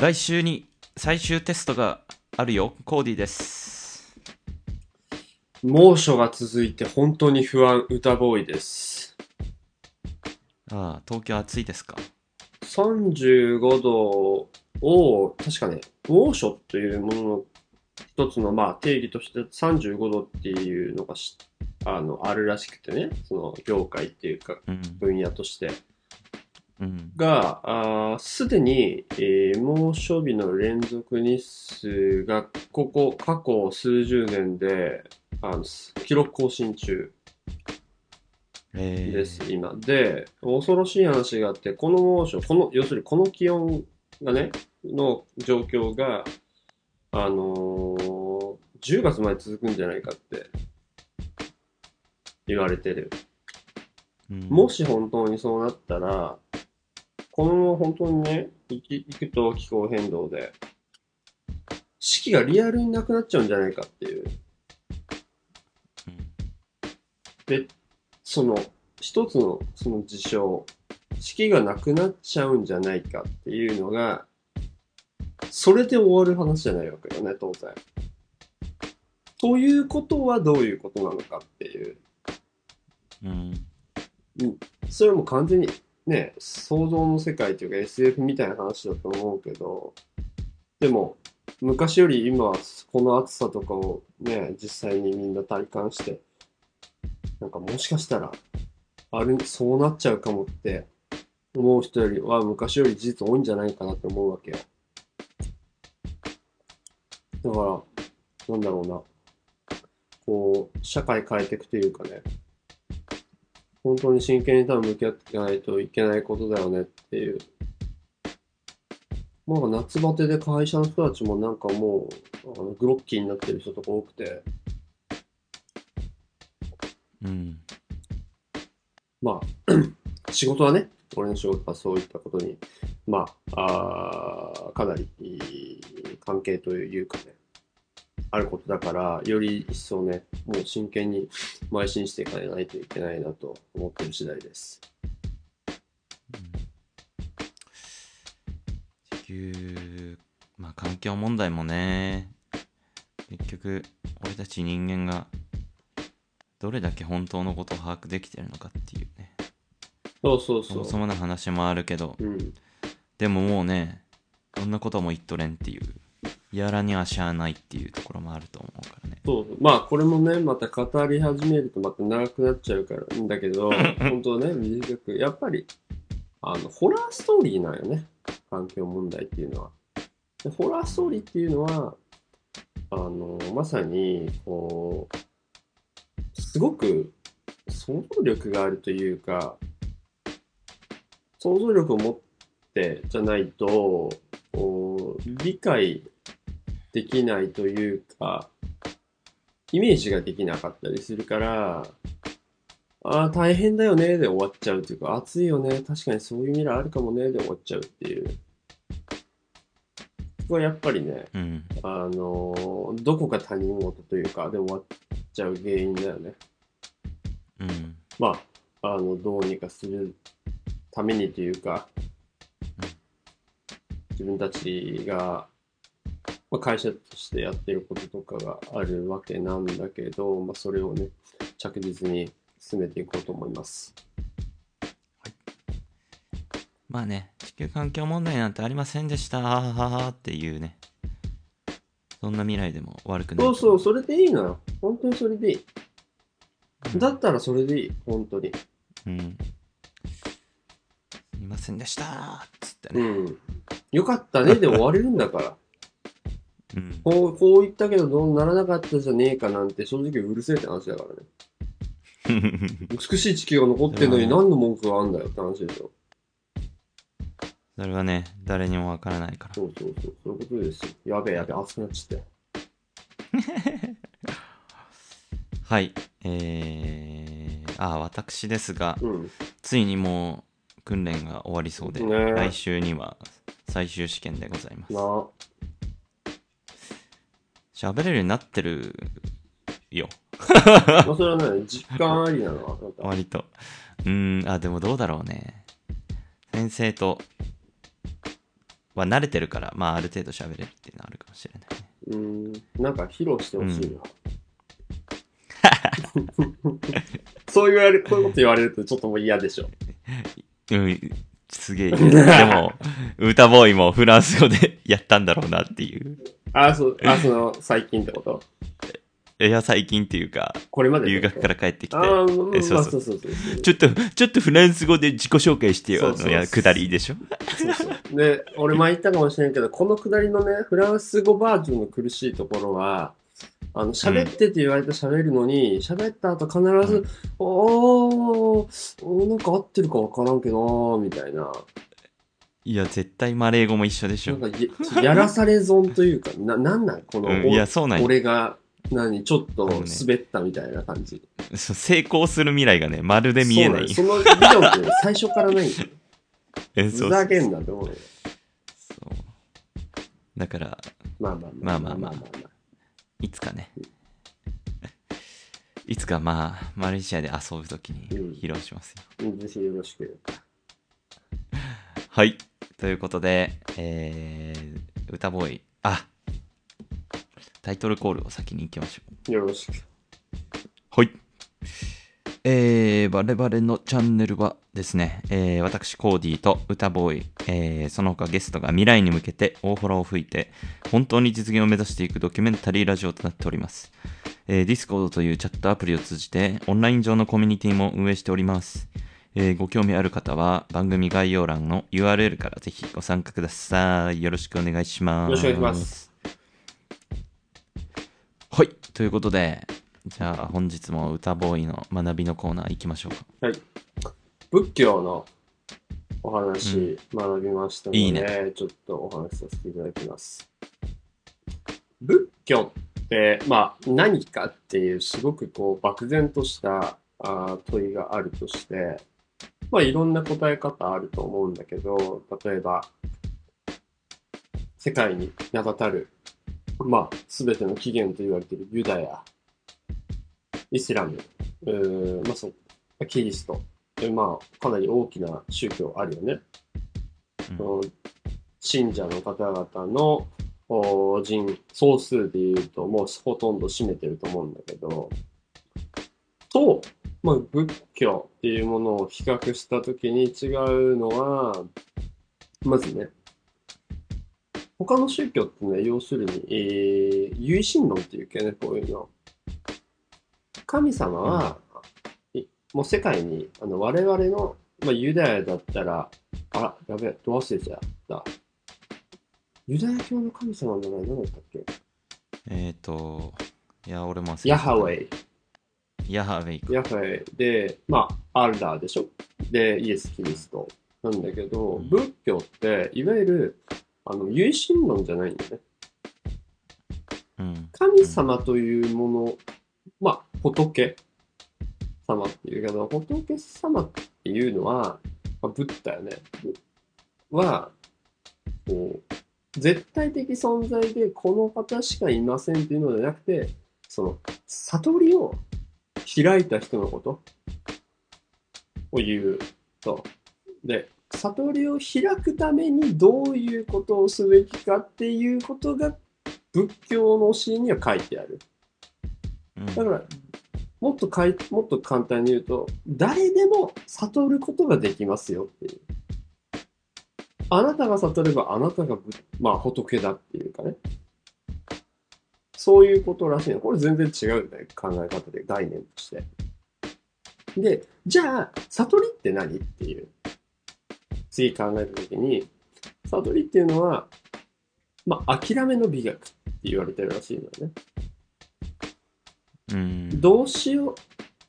来週に最終テストがあるよ。コーディです。猛暑が続いて本当に不安、歌ボーイです。ああ、東京暑いですか？35度を、確かね、猛暑というものの一つのまあ定義として35度っていうのがしあのあるらしくてね、その業界っていうかうん。分野として。うん。が、すでに、えー猛暑日の連続日数が、ここ、過去数十年で、あの、す記録更新中えー、です、今。で、恐ろしい話があって、この猛暑、この、要するにこの気温がね、の状況が、あのー10月まで続くんじゃないかって言われてる。うん、もし本当にそうなったら、このまま本当にね、いきいくと気候変動で、四季がリアルになくなっちゃうんじゃないかっていう。うんで、その、一つのその事象、四季がなくなっちゃうんじゃないかっていうのが、それで終わる話じゃないわけよね、当然。ということはどういうことなのかっていう。うん。それはもう完全にね、想像の世界というか SF みたいな話だと思うけど、でも、昔より今はこの暑さとかをね、実際にみんな体感して、なんかもしかしたら、ある、そうなっちゃうかもって思う人よりは昔より事実多いんじゃないかなって思うわけよ。だから、なんだろうな。こう、社会変えていくというかね、本当に真剣に多分向き合っていかないといけないことだよねっていう。なんか夏バテで会社の人たちもなんかもう、あのグロッキーになってる人とか多くて、うん。まあ、仕事はね、俺の仕事はそういったことに、まあ、あーかなり関係というかね、あることだから、より一層ね、もう真剣に邁進していかないといけないなと思ってる次第です。地球、まあ環境問題もね、結局、俺たち人間が、どれだけ本当のことを把握できてるのかっていうね、そうそうそう。そもそもの話もあるけど、うん。でももうね、こんなことも言っとれんっていう、やらにはしゃあないっていうところもあると思うからね。そう。まあこれもねまた語り始めるとまた長くなっちゃうからんだけど本当ね短くやっぱりあのホラーストーリーなんよね。環境問題っていうのは。でホラーストーリーっていうのはあのまさにこうすごく想像力があるというか想像力を持ってじゃないと理解できないというかイメージができなかったりするから、ああ、大変だよね、で終わっちゃうというか、暑いよね、確かにそういう未来あるかもね、で終わっちゃうっていう。ここはやっぱりね、うん。あのーどこか他人事というか、で終わっちゃう原因だよね。うん。まあ、あの、どうにかするためにというかうん、自分たちが、まあ、会社としてやってることとかがあるわけなんだけど、まあ、それをね、着実に進めていこうと思います。まあね、地球環境問題なんてありませんでした、ははははっていうね。そんな未来でも悪くない。そうそう、それでいいのよ。本当にそれでいい。うんだったらそれでいい。本当に。うん。すいませんでしたーっつってうね。ん。よかったねで終われるんだから。うん。こう、こう言ったけどどうならなかったじゃねえかなんて正直うるせえって話だからね。美しい地球が残ってんのにうん何の文句があんだよって話でしょ。それはね、誰にもわからないから。そうそうそう、そういうことですよ。やべえやべえ、熱くなっちゃって。はい。えー、あ、私ですが、うん。ついにもう訓練が終わりそうで、ね来週には最終試験でございます。喋れるようになってるよ。まあ、それはね、実感ありなのは、なんか。割と。うーん、あ、でもどうだろうね。先生とは慣れてるから、まあある程度喋れるっていうのはあるかもしれないね。うーん、なんか披露してほしいな。そう言われ、こういうこと言われるとちょっともう嫌でしょ。うん、すげえ。でも、歌ボーイもフランス語でやったんだろうなっていう。あ、そう、あ、その、最近ってこと？いや、最近っていうか、これまで留学から帰ってきて、ああ、そうそうそう。ちょっと、ちょっとフランス語で自己紹介してよ、のや、くだりでしょ？そうそう。で、俺前言ったかもしれんけど、このくだりのね、フランス語バージョンの苦しいところは、あの、喋ってって言われて喋るのに、喋った後必ず、うんおー、おーなんか合ってるかわからんけどなみたいな。いや、絶対マレー語も一緒でしょ。なんかや、やらされ損というか、な、なんなん？この、うん、いや、そうなんよ俺が、何、ちょっと滑ったみたいな感じ。そう成功する未来がね、まるで見えない。そうなのその理論ってね最初からないんだよ。えふざけんなって思うよ。そうだから、まあまあまあまあまあいつかね。いつかまあ、マレーシアで遊ぶときにうん披露しますよ。うんぜひよろしく。はい。ということで、えー、歌ボーイ、あタイトルコールを先に行きましょう。よろしく。はい。えー、我々のチャンネルはですね、えー、私、コーディーと歌ボーイ、えー、その他ゲストが未来に向けて大空を吹いて、本当に実現を目指していくドキュメンタリーラジオとなっております。えー、Discord というチャットアプリを通じて、オンライン上のコミュニティも運営しております。えー、ご興味ある方は、番組概要欄の URL からぜひご参加ください。よろしくお願いします。よろしくお願いします。はい。ということで、じゃあ本日も歌ボーイの学びのコーナー行きましょうか。仏教のお話、学びましたので、いいねちょっとお話しさせていただきます。仏教って、まあ、何かっていう、すごくこう、漠然としたあー問いがあるとして、まあ、いろんな答え方あると思うんだけど、例えば、世界に名だたる、まあ、すべての起源と言われているユダヤ、イスラム、まあそう、キリスト、でまあ、かなり大きな宗教あるよね。うん。信者の方々のお人、総数で言うともうほとんど占めてると思うんだけど、と、まあ、仏教っていうものを比較したときに違うのは、まずね、他の宗教ってね、要するに、えー、唯心論っていうけね、こういうの。神様は、いもう世界に、あの、我々の、まあ、ユダヤだったら、あら、やべえ、ど忘れちゃった。ユダヤ教の神様の名前何だったっけ？えっ、ー、と、いや、俺も忘れたヤハウェイ。ヤハウェイか。ヤハウェイで、まあ、アルラーでしょ？で、イエス・キリストなんだけど、うん仏教って、いわゆる、あの、唯心論じゃないんだよね。うん。神様というもの、まあ、仏様っていうけど、仏様っていうのは、まあ、ブッダよね。は、こう、絶対的存在でこの方しかいませんっていうのじゃなくて、その、悟りを開いた人のことを言うと。で、悟りを開くためにどういうことをすべきかっていうことが仏教の教えには書いてある。だから、もっとかい、もっと簡単に言うと、誰でも悟ることができますよっていう。あなたが悟ればあなたが、まあ仏だっていうかね。そういうことらしいの。これ全然違うんだよ。考え方で、概念として。で、じゃあ、悟りって何っていう。次考えたときに、悟りっていうのは、まあ、諦めの美学って言われてるらしいのよね。うん。どうしよう、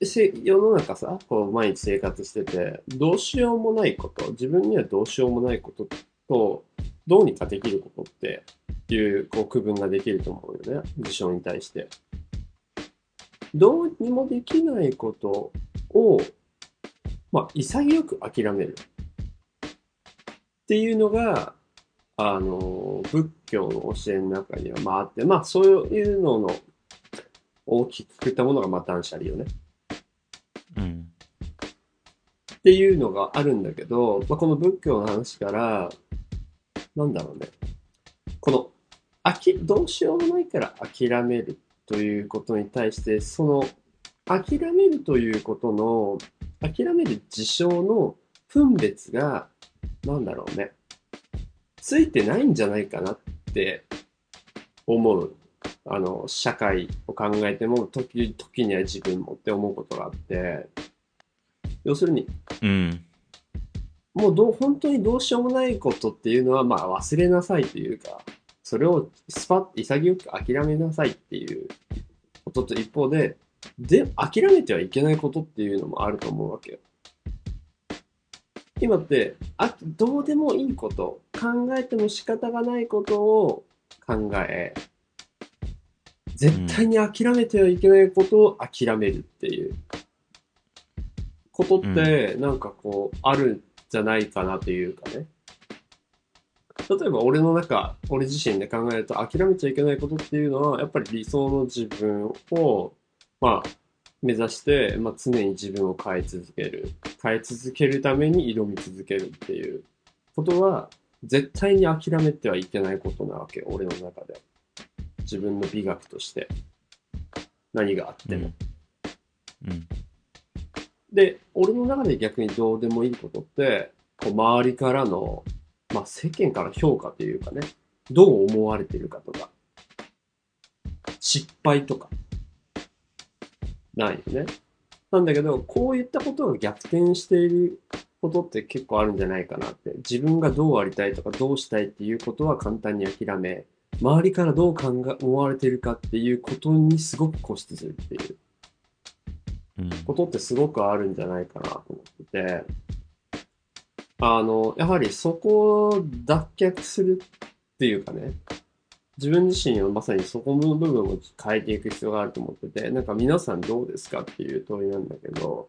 世の中さ、こう毎日生活してて、どうしようもないこと、自分にはどうしようもないことと、どうにかできることっていうこう区分ができると思うよね、事象に対して。どうにもできないことを、まあ、潔く諦める。っていうのが、あの、仏教の教えの中にはまああって、まあ、そういうのの大きくくったものがまあ断捨離よね。うん。っていうのがあるんだけど、まあ、この仏教の話から、なんだろうね。この、あき、どうしようもないから諦めるということに対して、その、諦めるということの、諦める事象の分別が、なんだろうね。ついてないんじゃないかなって思う。あの、社会を考えても、時、時には自分もって思うことがあって、要するに、うん。もうどう本当にどうしようもないことっていうのは、まあ忘れなさいというか、それをスパッ、潔く諦めなさいっていうことと一方で、で、諦めてはいけないことっていうのもあると思うわけよ。今って、あ、どうでもいいこと、考えても仕方がないことを考え、絶対に諦めてはいけないことを諦めるっていうことって、なんかこう、あるんじゃないかなというかね。例えば俺の中、俺自身で考えると諦めちゃいけないことっていうのは、やっぱり理想の自分を、まあ、目指して、まあ、常に自分を変え続ける。変え続けるために挑み続けるっていうことは、絶対に諦めてはいけないことなわけよ、俺の中で。自分の美学として。何があっても。うん。で、俺の中で逆にどうでもいいことって、こう周りからの、まあ世間から評価というかね、どう思われてるかとか、失敗とか、ないよね。なんだけど、こういったことが逆転していることって結構あるんじゃないかなって。自分がどうありたいとかどうしたいっていうことは簡単に諦め、周りからどう考え、思われてるかっていうことにすごく固執するっていう。うん。ことってすごくあるんじゃないかなと思ってて、あの、やはりそこを脱却するっていうかね、自分自身はまさにそこの部分を変えていく必要があると思ってて、なんか皆さんどうですかっていう問いなんだけど、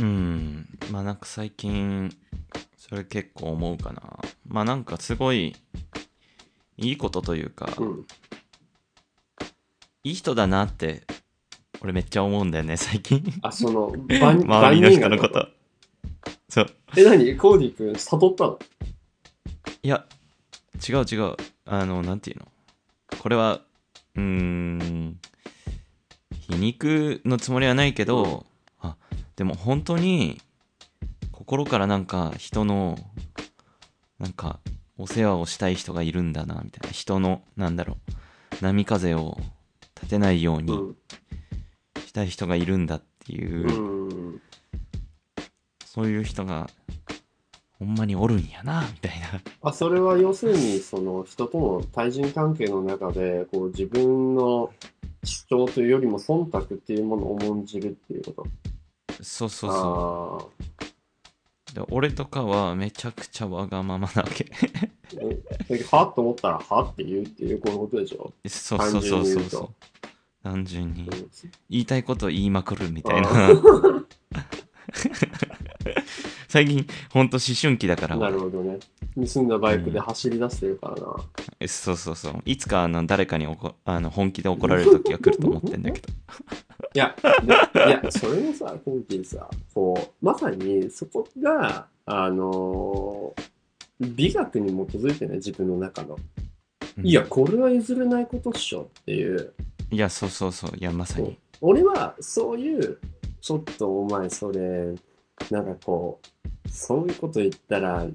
うん。まあなんか最近、それ結構思うかな。まあなんかすごい、いいことというか、うん。いい人だなって、俺めっちゃ思うんだよね、最近。あ、その、万 周りの人のこ。と。そう。え、何？コーディ君悟ったの？いや、違う違う。あの、なんていうの？これは、うーん、皮肉のつもりはないけど、あ、でも本当に、心からなんか人の、なんか、お世話をしたい人がいるんだな、みたいな。人の、なんだろう、波風を立てないようにうん。したい人がいるんだっていう、うん。そういう人が、ほんまにおるんやな、みたいな。あ、それは要するに、その人との対人関係の中で、こう自分の主張というよりも忖度っていうものを重んじるっていうこと？そうそうそう。あで俺とかはめちゃくちゃわがままなわけ。はっと思ったら、は？って言うっていう、こういうことでしょ？そうそうそう単純に言うとそうそう。単純に。うん言いたいことを言いまくるみたいあな。最近、ほんと思春期だから。なるほどね。盗んだバイクで走り出してるからな。えそうそうそう。いつかあの誰かにおこあの本気で怒られる時が来ると思ってんだけど。いや、でいや、それもさ、今期さ、こう、まさにそこが、あのー美学に基づいてね、自分の中の。うんいや、、これは譲れないことっしょっていう。いや、そうそうそう。いや、まさに。俺は、そういう、ちょっとお前それ、なんかこう、そういうこと言ったら、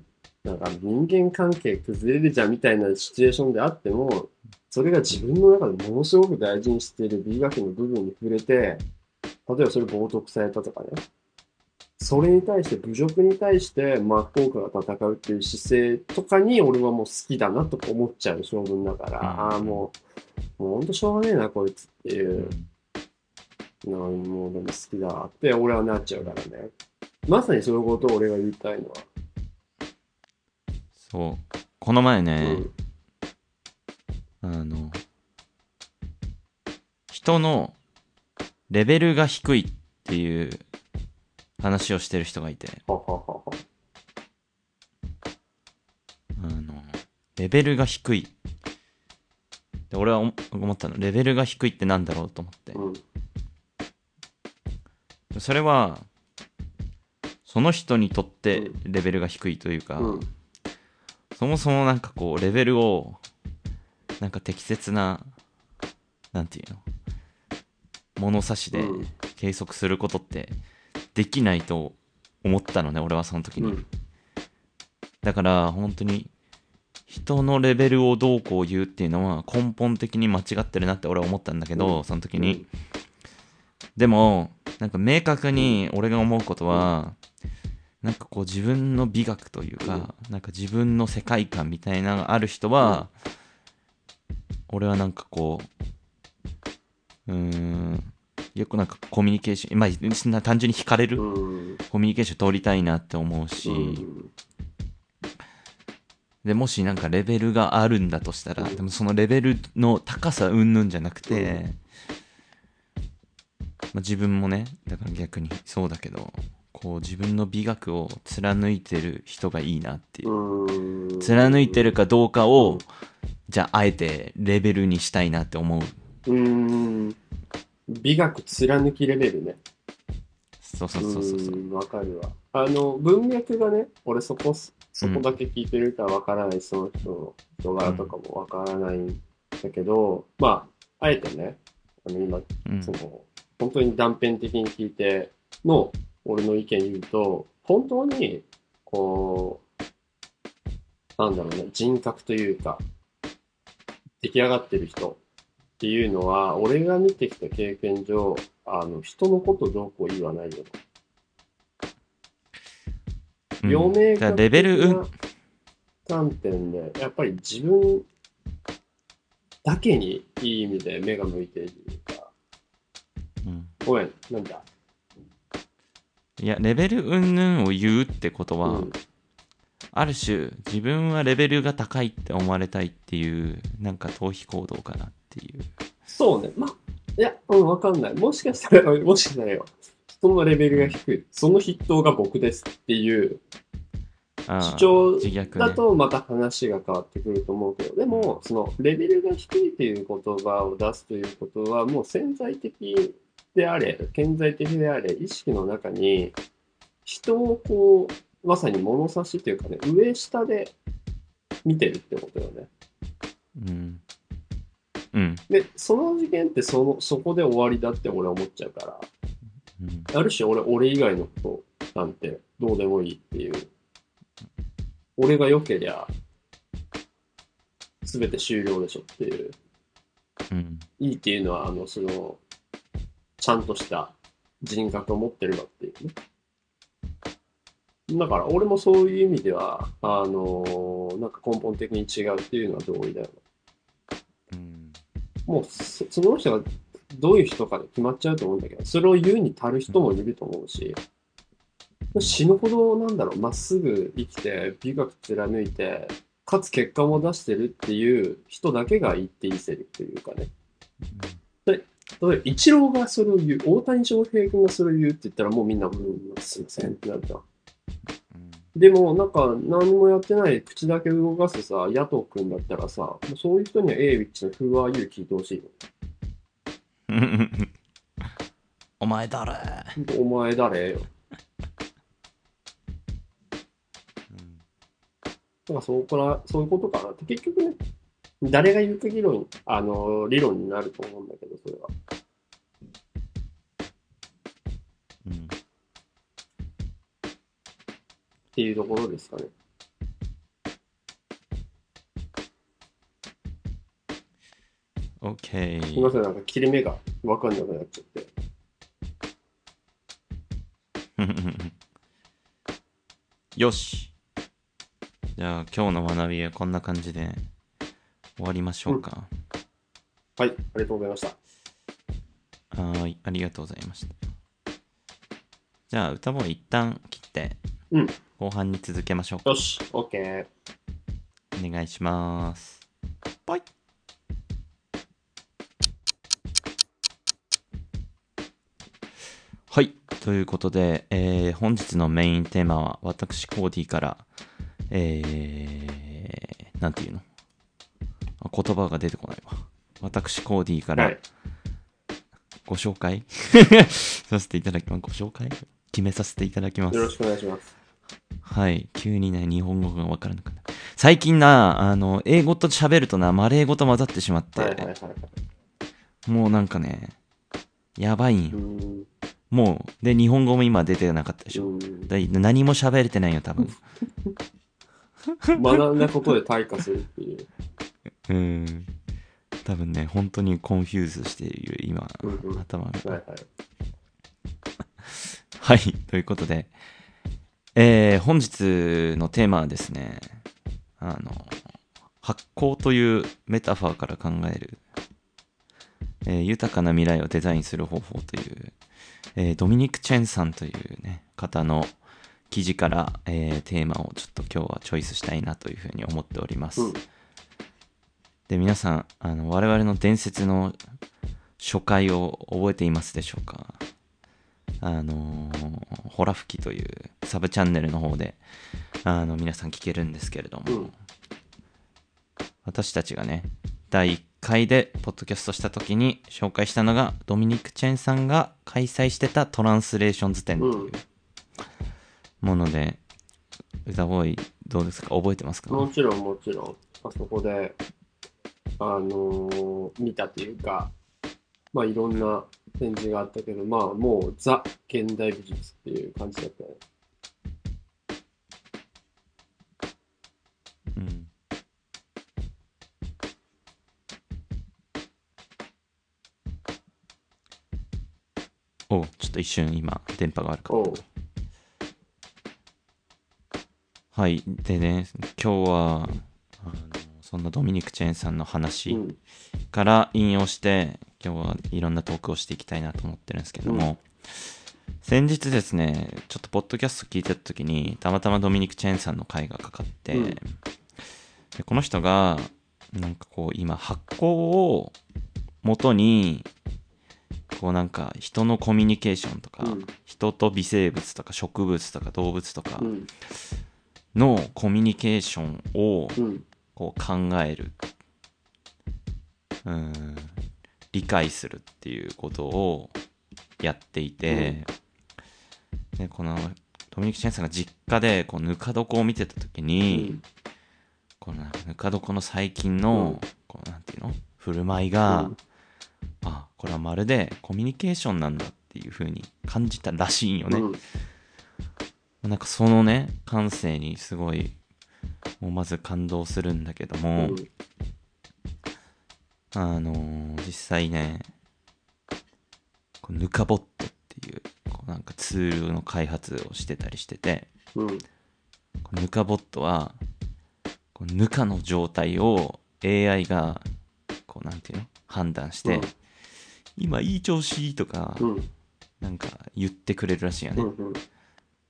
なんか人間関係崩れるじゃんみたいなシチュエーションであっても、それが自分の中でものすごく大事にしている美学の部分に触れて、例えばそれ冒涜されたとかね。それに対して、侮辱に対して真っ向から戦うっていう姿勢とかに俺はもう好きだなとか思っちゃう性分だから、うんああ、もう、もうほんとしょうがねえな、こいつっていうう。んなもうでも好きだって俺はなっちゃうからね。まさにそういうことを俺が言いたいのは。そう。この前うね、ん。あの、人のレベルが低いっていう話をしてる人がいて。あの、レベルが低い。で俺は思思ったの、レベルが低いってなんだろうと思って。うん。それは、その人にとってレベルが低いというか、うん。そもそもなんかこうレベルを なんか適切ななんていうの？物差しでうん。計測することってできないと思ったのね俺はその時に、うん。だから本当に人のレベルをどうこう言うっていうのは根本的に間違ってるなって俺は思ったんだけど、うん。その時に、でもなんか明確に俺が思うことは、なんかこう自分の美学というか、なんか自分の世界観みたいなのがある人は、俺はなんかこううーんよくなんかコミュニケーションまあそんな単純に惹かれる、うん。コミュニケーション取りたいなって思うし、うん。でもしなんかレベルがあるんだとしたら、うん。でもそのレベルの高さうんぬんじゃなくて、まあ、自分もねだから逆にそうだけどこう自分の美学を貫いてる人がいいなっていう、うん。貫いてるかどうかを、じゃああえてレベルにしたいなって思ううん。美学貫きレベルね。そうそうそうそうそううんわかるわ。あの、文脈がね、俺そこ、そこだけ聞いてるからわからない、その人の人柄とかもわからないんだけど、まあ、あえてね、あの今、うんその、本当に断片的に聞いての、俺の意見言うと、本当に、こう、なんだろうね、人格というか、出来上がってる人っていうのは、俺が見てきた経験上、あの、人のことどうこう言わないよ。うん両明だから確レベル観点で、やっぱり自分だけにいい意味で目が向いているというか、うんごめん、なんだ。いやレベルうんぬんを言うってことは、うんある種自分はレベルが高いって思われたいっていうなんか逃避行動かなっていうそうね。まあ、いや、うん、わかんない。もしかしたら、もしかしたらよ、人のレベルが低い。その筆頭が僕ですっていう主張だとまた話が変わってくると思うけど、でも、そのレベルが低いという言葉を出すということは、もう潜在的であれ、顕在的であれ、意識の中に人をこう、まさに物差しというかね、上下で見てるってことよね。うんうんで、その次元ってその、そこで終わりだって俺は思っちゃうから、うんある種俺、俺以外のことなんてどうでもいいっていう。俺が良けりゃ、すべて終了でしょっていう。うんいいっていうのは、あの、その、ちゃんとした人格を持ってるかっていうね。だから、俺もそういう意味では、あのなんか根本的に違うっていうのは同意だよね。うんもうそ、その人がどういう人かで決まっちゃうと思うんだけど、それを言うに足る人もいると思うし、死ぬほど、なんだろう、まっすぐ生きて、美学貫いて、かつ結果も出してるっていう人だけが言っていいセリフというかね。例えば、イチローがそれを言う、大谷翔平君がそれを言うって言ったら、もうみんな、うん、すいませんってなるじゃん。でも、なんか、何もやってない、口だけ動かすさ、野党君だったらさ、もうそういう人には A ウィッチの Who are you 聞いてほしい お前誰？お前誰よ。だからそこから、そういうことかなって、結局ね、誰が言うか議論、あの、理論になると思うんだけど、それは。うんっていうところですかね。OK すみません、なんか切れ目がわかんなくなっちゃって。よしじゃあ今日の学びはこんな感じで終わりましょうか、はい、ありがとうございました。はーい。ありがとうございました。じゃあ歌ボーイ一旦切って、うん。後半に続けましょうか。よし、OK。お願いします。バイ。はい。ということで、えー本日のメインテーマは私コーディからえー、なんていうの？あ言葉が出てこないわ私コーディからはい。ご紹介？させていただきますご紹介？決めさせていただきますよ。ろしくお願いします。はい。急にね、日本語がわからなくなる。最近な、あの、英語と喋るとな、マレー語と混ざってしまって、はいはいはいはい。もうなんかね、やばいんよ。うん。もう、で、日本語も今出てなかったでしょ。何も喋れてないよ、多分。学んだことで退化するっていう。うん。多分ね、本当に confuse している、今、うんうん頭が。はいはい。はい、ということで、えー本日のテーマはですね、あの、発酵というメタファーから考える、えー豊かな未来をデザインする方法という、えードミニク・チェンさんというね、方の記事から、えーテーマをちょっと今日はチョイスしたいなというふうに思っております。うんで、皆さん、あの、我々の伝説の初回を覚えていますでしょうか？あのーホラ吹きというサブチャンネルの方で、あの、皆さん聞けるんですけれども、うん。私たちがね、第1回でポッドキャストした時に紹介したのが、ドミニク・チェンさんが開催してたトランスレーションズ展というもので、歌ボーイどうですか？覚えてますか、もちろんもちろん、あそこで、あのー見たというか、まあいろんな展示があったけど、まあもうザ現代美術っていう感じだったね。うん。おうちょっと一瞬今電波が悪かった。はい。でね今日はそんなドミニク・チェーンさんの話うん。から引用して今日はいろんなトークをしていきたいなと思ってるんですけども、先日ですねちょっとポッドキャスト聞いてた時にたまたまドミニク・チェーンさんの回がかかって、うんでこの人がなんかこう今発酵を元にこうなんか人のコミュニケーションとか、うん人と微生物とか植物とか動物とかうん。のコミュニケーションをうん。こう考える。うん。理解するっていうことをやっていて、でこのドミニク・チェンさんが実家でこうぬか床を見てた時に、このなんかぬか床の最近の、うん。こうなんていうの？振る舞いが、あこれはまるでコミュニケーションなんだっていう風に感じたらしいんよね、うん。なんかそのね感性にすごいもうまず感動するんだけども、うんあのー実際ねこうぬかボットっていうこうなんかツールの開発をしてたりしててうん。ボットはこうぬかの状態を AI がこうなんていうの？判断して、うん今いい調子とかうん。なんか言ってくれるらしいよね、うん。うん。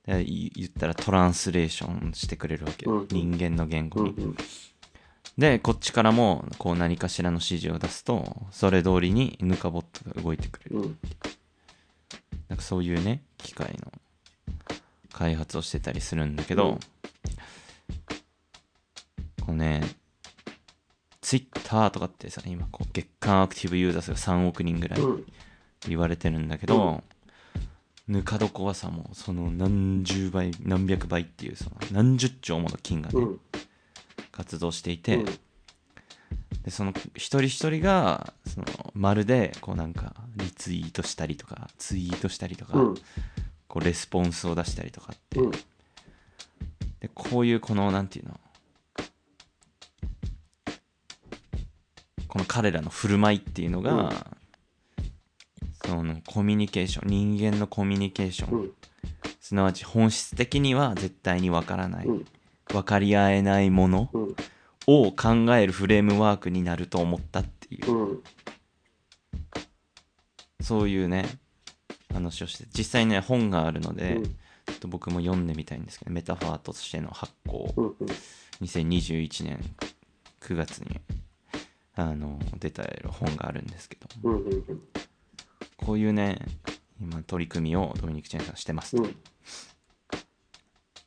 言ったらトランスレーションしてくれるわけよ、うん人間の言語に、うん。でこっちからもこう何かしらの指示を出すとそれ通りにぬかボットが動いてくれる、うん。なんかそういうね機械の開発をしてたりするんだけど、うんこうねツイッターとかってさ今こう月間アクティブユーザー数が3億人ぐらいうん。言われてるんだけど、ぬか床はさもうその何十倍何百倍っていうその何十兆もの菌がね、うん。活動していて、うんでその一人一人がそのまるでこうなんかリツイートしたりとかツイートしたりとか、うん。こうレスポンスを出したりとかって、うん。でこういうこのなんていうのこの彼らの振る舞いっていうのが、のコミュニケーション人間のコミュニケーション、うん。すなわち本質的には絶対にわからない、うん。分かり合えないものうん。を考えるフレームワークになると思ったっていう、うん。そういうね話をして実際ね本があるので、うんちょっと僕も読んでみたいんですけどメタファーとしての発行うん。2021年9月にあの出た本があるんですけど、うん。うん。こういうね今取り組みをドミニク・チェンさんしてます、うん。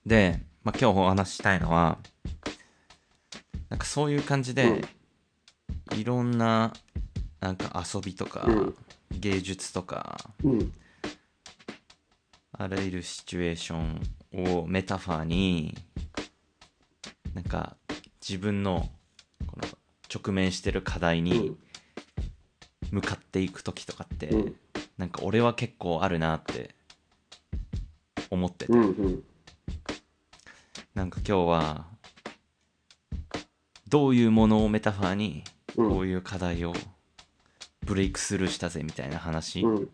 で、まあ、今日お話ししたいのはなんかそういう感じで、いろんななんか遊びとか、うん芸術とかうん。あらゆるシチュエーションをメタファーになんか自分のこの直面してる課題に向かっていく時とかって、うん。なんか俺は結構あるなって思ってて、うんうん。なんか今日はどういうものをメタファーにうん。こういう課題をブレイクスルーしたぜみたいな話うん。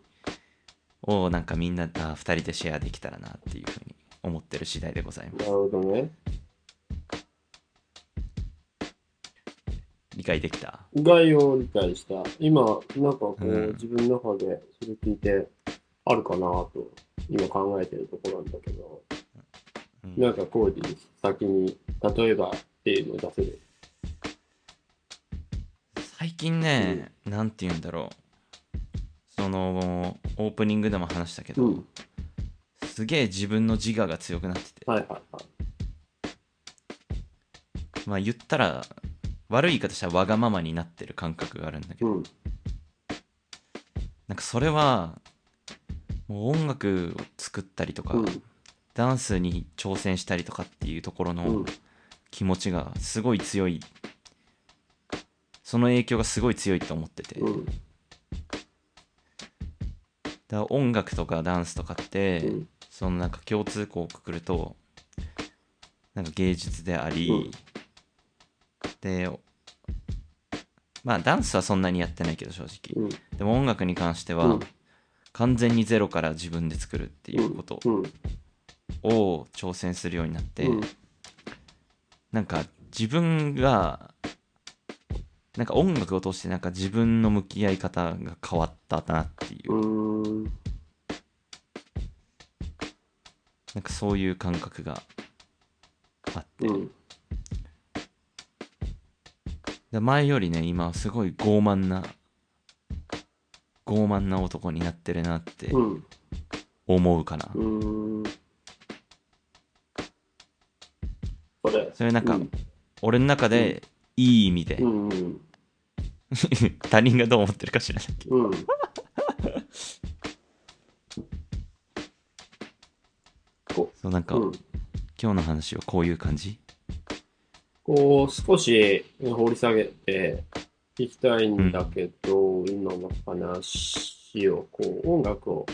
をなんかみんなあ2人でシェアできたらなっていうふうに思ってる次第でございます。なるほどね解できた？概要を理解した今なんかこう、うん。自分の中でそれ聞いてあるかなと今考えてるところなんだけどうん。なんかコーディ先に例えばっていうのを出せる？最近ね、なんて言うんだろう。そのオープニングでも話したけど、うん。すげえ自分の自我が強くなってて、はいはいはい。まあ言ったら悪い言い方したらわがままになってる感覚があるんだけど、うん。なんかそれはもう音楽を作ったりとか、うん。ダンスに挑戦したりとかっていうところうのん。気持ちがすごい強いその影響がすごい強いと思ってて、うん。だから音楽とかダンスとかって、うん。そのなんか共通項をくくるとなんか芸術であり、でまあダンスはそんなにやってないけど正直、うん。でも音楽に関しては、うん。完全にゼロから自分で作るっていうことうん。を挑戦するようになって、うん。なんか自分がなんか音楽を通してなんか自分の向き合い方が変わったなっていう、なんかそういう感覚があって、うん。で前よりね今すごい傲慢な傲慢な男になってるなってうん。思うかな、うーん。それ。それなんかうん。俺の中でいい意味で、うんうん。他人がどう思ってるか知らないけど。うん。こそうなんか、うん。今日の話はこういう感じ？こう少し掘り下げていきたいんだけど、今の話をこう音楽を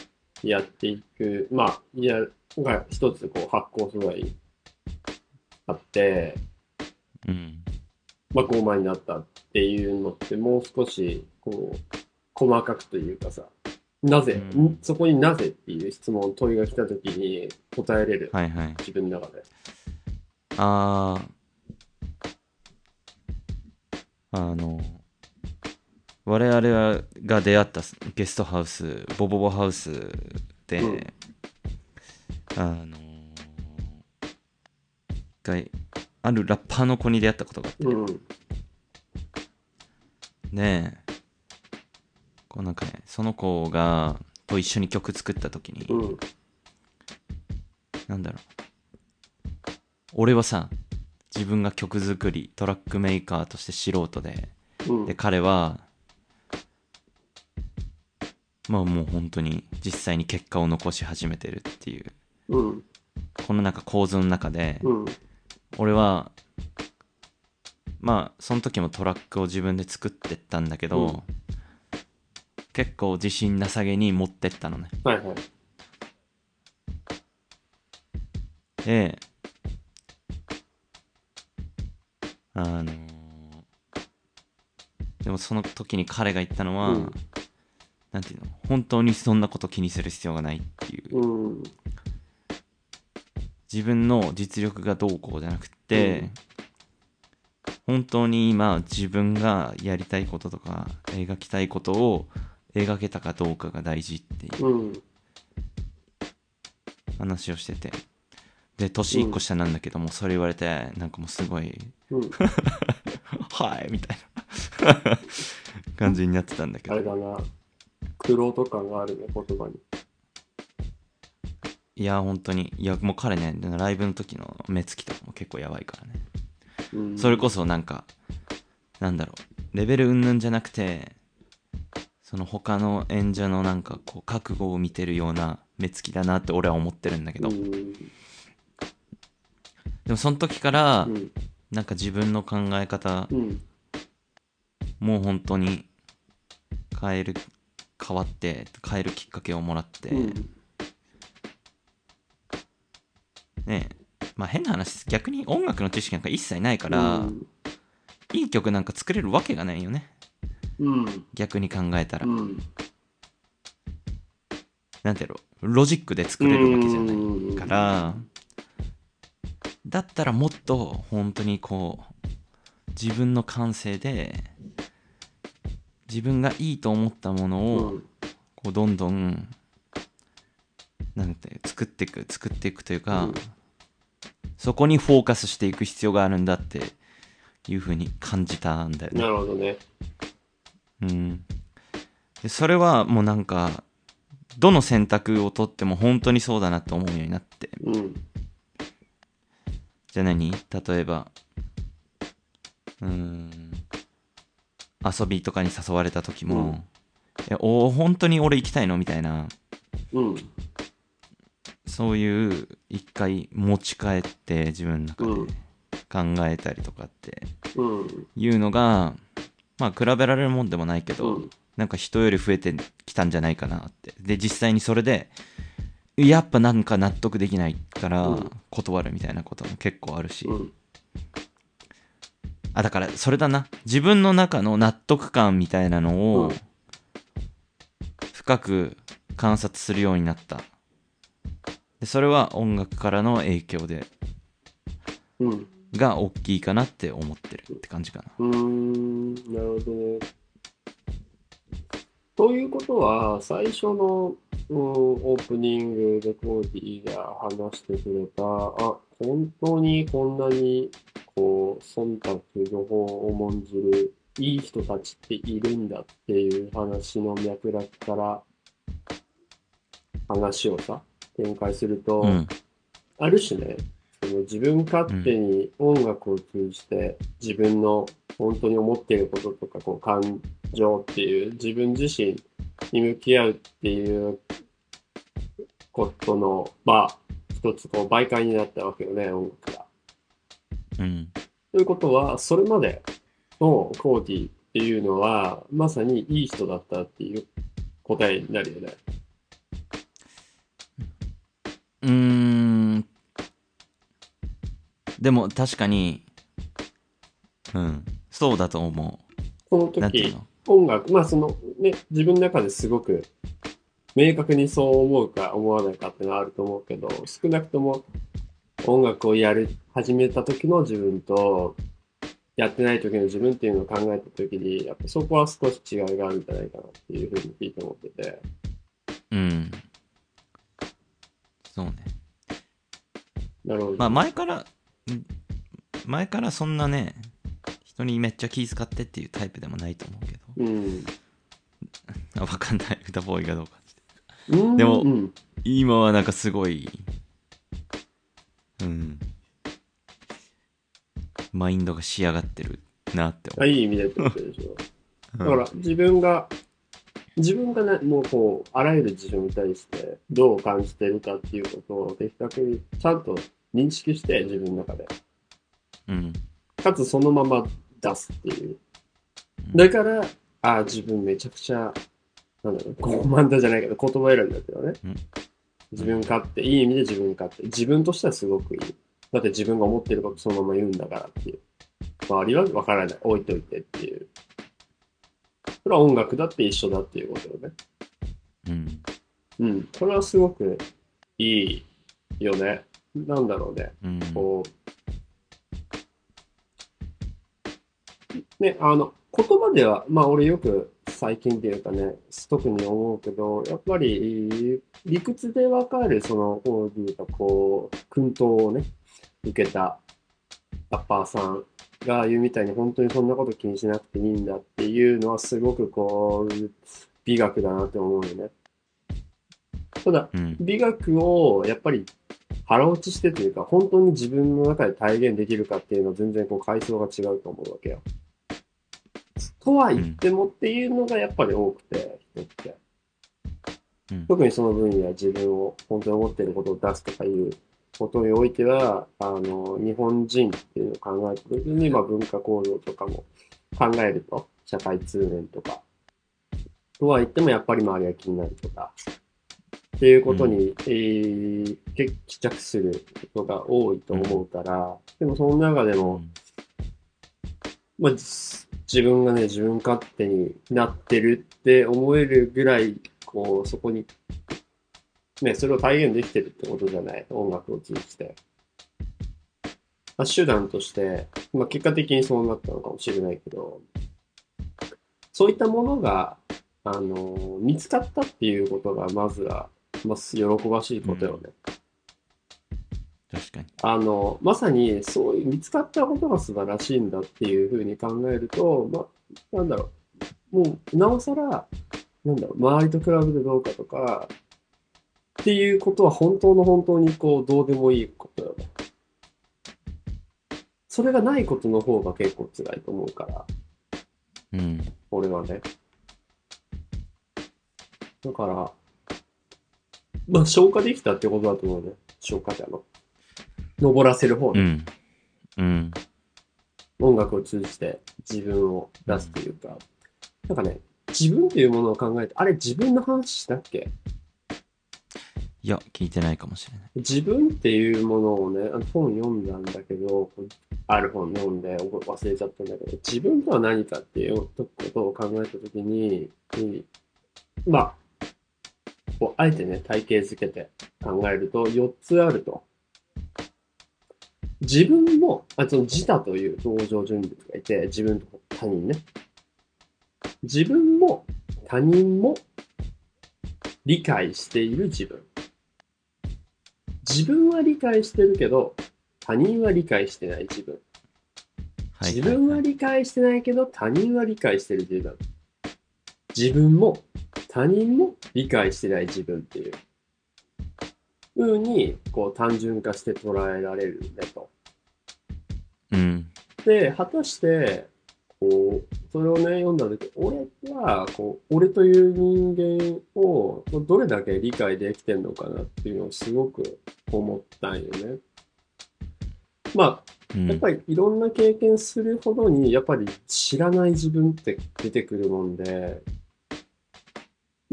やっていくまあいやが一つこう発酵素材あってうん。まあ傲慢になったっていうのってもう少しこう細かくというかさなぜ、うんん。そこになぜっていう質問問いが来た時に答えれる、はいはい。自分の中で。あーあの我々が出会ったゲストハウスボボボハウスで、うん。あの一回あるラッパーの子に出会ったことがあって、うん。ねえ。こうなんかねその子がと一緒に曲作った時に、うん。なんだろう。俺はさ自分が曲作りトラックメーカーとして素人で。うん。で彼はまあもう本当に実際に結果を残し始めてるっていう。うん。このなんか構図の中で、うん。俺はまあその時もトラックを自分で作ってったんだけど、うん。結構自信なさげに持ってったのね。はいはい。であのーでもその時に彼が言ったのは、うん。なんていうの？本当にそんなこと気にする必要がないっていう、うん。自分の実力がどうこうじゃなくて、本当に今自分がやりたいこととか描きたいことを描けたかどうかが大事っていううん。話をしててで年1個下なんだけども、それ言われてなんかもうすごいうん「はい」みたいな。感じになってたんだけど。あれだな。苦労と感があるね言葉に。いや本当に。いやもう彼ねライブの時の目つきとかも結構やばいからね。うん。それこそなんかなんだろう。レベル云々じゃなくてその他の演者のなんかこう覚悟を見てるような目つきだなって俺は思ってるんだけど、うん。でもその時からうん。なんか自分の考え方うん。もう本当に変える変わって変えるきっかけをもらって、うん。ねまあ変な話逆に音楽の知識なんか一切ないから、いい曲なんか作れるわけがないよねうん。逆に考えたら、うん。なんていうのロジックで作れるわけじゃないうんからだったらもっと本当にこう自分の感性で自分がいいと思ったものうをん。こうどんどんなんて作っていく作っていくというか、うんそこにフォーカスしていく必要があるんだっていうふうに感じたんだよねな。るほどね。うん、でそれはもうなんかどの選択を取っても本当にそうだなと思うようになってうん。じゃあ何？例えば。うーん。遊びとかに誘われた時も、うん。いやお本当に俺行きたいの？みたいな。うん。そういう一回持ち帰って自分の中うん。で考えたりとかって。うん。いうのがまあ比べられるもんでもないけど、うん。なんか人より増えてきたんじゃないかなって。で実際にそれでやっぱなんか納得できないからうん断るみたいなことも結構あるし、うん。あだからそれだな自分の中の納得感みたいなのをうん深く観察するようになったでそれは音楽からの影響でうん。が大きいかなって思ってるって感じかなうーん。なるほどね。ということは、最初の、うん、オープニングでコーディが話してくれた、あ、本当にこんなに、こう、忖度の方を重んじるいい人たちっているんだっていう話の脈絡から、話をさ、展開すると、うん。ある種ね、その自分勝手に音楽を通じて自分の本当に思っていることとかこう感情っていう自分自身に向き合うっていうことの、まあ、一つこう媒介になったわけよね、音楽が。うん。ということは、それまでのコーディっていうのは、まさにいい人だったっていう答えになるよね。うーん。でも確かにうん。そうだと思この時、うなんていうの？音楽、まあそのね、自分の中ですごく明確にそう思うか思わないかってのはあると思うけど、少なくとも音楽をやる、始めた時の自分と、やってない時の自分っていうのを考えた時に、やっぱそこは少し違いがあるんじゃないかなっていうふうに聞いて思ってて。うんそうねなるほど。まあ前からん前からそんなね人にめっちゃ気遣ってっていうタイプでもないと思うけど。うん。あ わかんない。歌ボーイがどうかうんでもうん、今はなんかすごいうん。マインドが仕上がってるなって思あいい意味でってことでしょ。う、だから自分が、自分がね、もうこう、あらゆる事象に対してどう感じてるかっていうことを的確にちゃんと認識して、自分の中で。うん。かつそのまま出すっていう。だから、ああ、自分めちゃくちゃ、なんだろう、コマンドじゃないけど、言葉選びだけどね。うん自分勝手、いい意味で自分勝手。自分としてはすごくいい。だって自分が思ってることそのまま言うんだからっていう。周りはわからない。置いといてっていう。それは音楽だって一緒だっていうことよね。うんうん。これはすごくいいよね。なんだろうね。うんこう、ね、あの、言葉では、まあ俺よく最近っていうかね、特に思うけど、やっぱり理屈でわかる、その、こういうか、こう、薫陶をね、受けたラッパーさんが言うみたいに本当にそんなこと気にしなくていいんだっていうのはすごくこう、美学だなって思うよね。ただ、うん美学をやっぱり腹落ちしてというか、本当に自分の中で体現できるかっていうのは全然こう階層が違うと思うわけよ。とは言ってもっていうのがやっぱり多くて、人って。うん。特にその分野自分を本当に思っていることを出すとかいうことにおいては、あの、日本人っていうのを考えたときに、まあ文化行動とかも考えると、社会通念とか、とは言ってもやっぱり周りが気になるとか、っていうことに、えー結帰着することが多いと思うから、でもその中でも、まあ、じ自分がね、自分勝手になってるって思えるぐらい、こう、そこに、ね、それを体現できてるってことじゃない、音楽を通じて。ま、手段として、まあ、結果的にそうなったのかもしれないけど、そういったものが、あの、見つかったっていうことが、まずは、まあ、喜ばしいことよね。確かに。あの、まさにそういう見つかったことが素晴らしいんだっていうふうに考えると、まあ、なんだろう、もう、なおさら、なんだろう、周りと比べてどうかとか、っていうことは本当の本当にこう、どうでもいいことよね。それがないことの方が結構辛いと思うから、うん。俺はね。だから、まあ、消化できたってことだと思うね。消化者の。登らせる方ね。うん。うん。音楽を通じて自分を出すというか、なんかね、自分っていうものを考えて、あれ自分の話したっけ？いや、聞いてないかもしれない。自分っていうものをね、あの本読んだんだけど、ある本読んで覚え忘れちゃったんだけど、自分とは何かっていうことを考えたときに、にまあ、こうあえてね、体系づけて考えると4つあると。自分も、あその自他という登場人物がいて、自分と他人ね。自分も他人も理解している自分。自分は理解してるけど、他人は理解してない自分。はい自分は理解してないけど、他人は理解してる自分。自分も他人も理解してない自分っていう風に、こう単純化して捉えられるねと。うん。で、果たして、こう、それをね、読んだ時、俺は、こう、俺という人間をどれだけ理解できてんのかなっていうのをすごく思ったんよね。まあ、うんやっぱりいろんな経験するほどに、やっぱり知らない自分って出てくるもんで、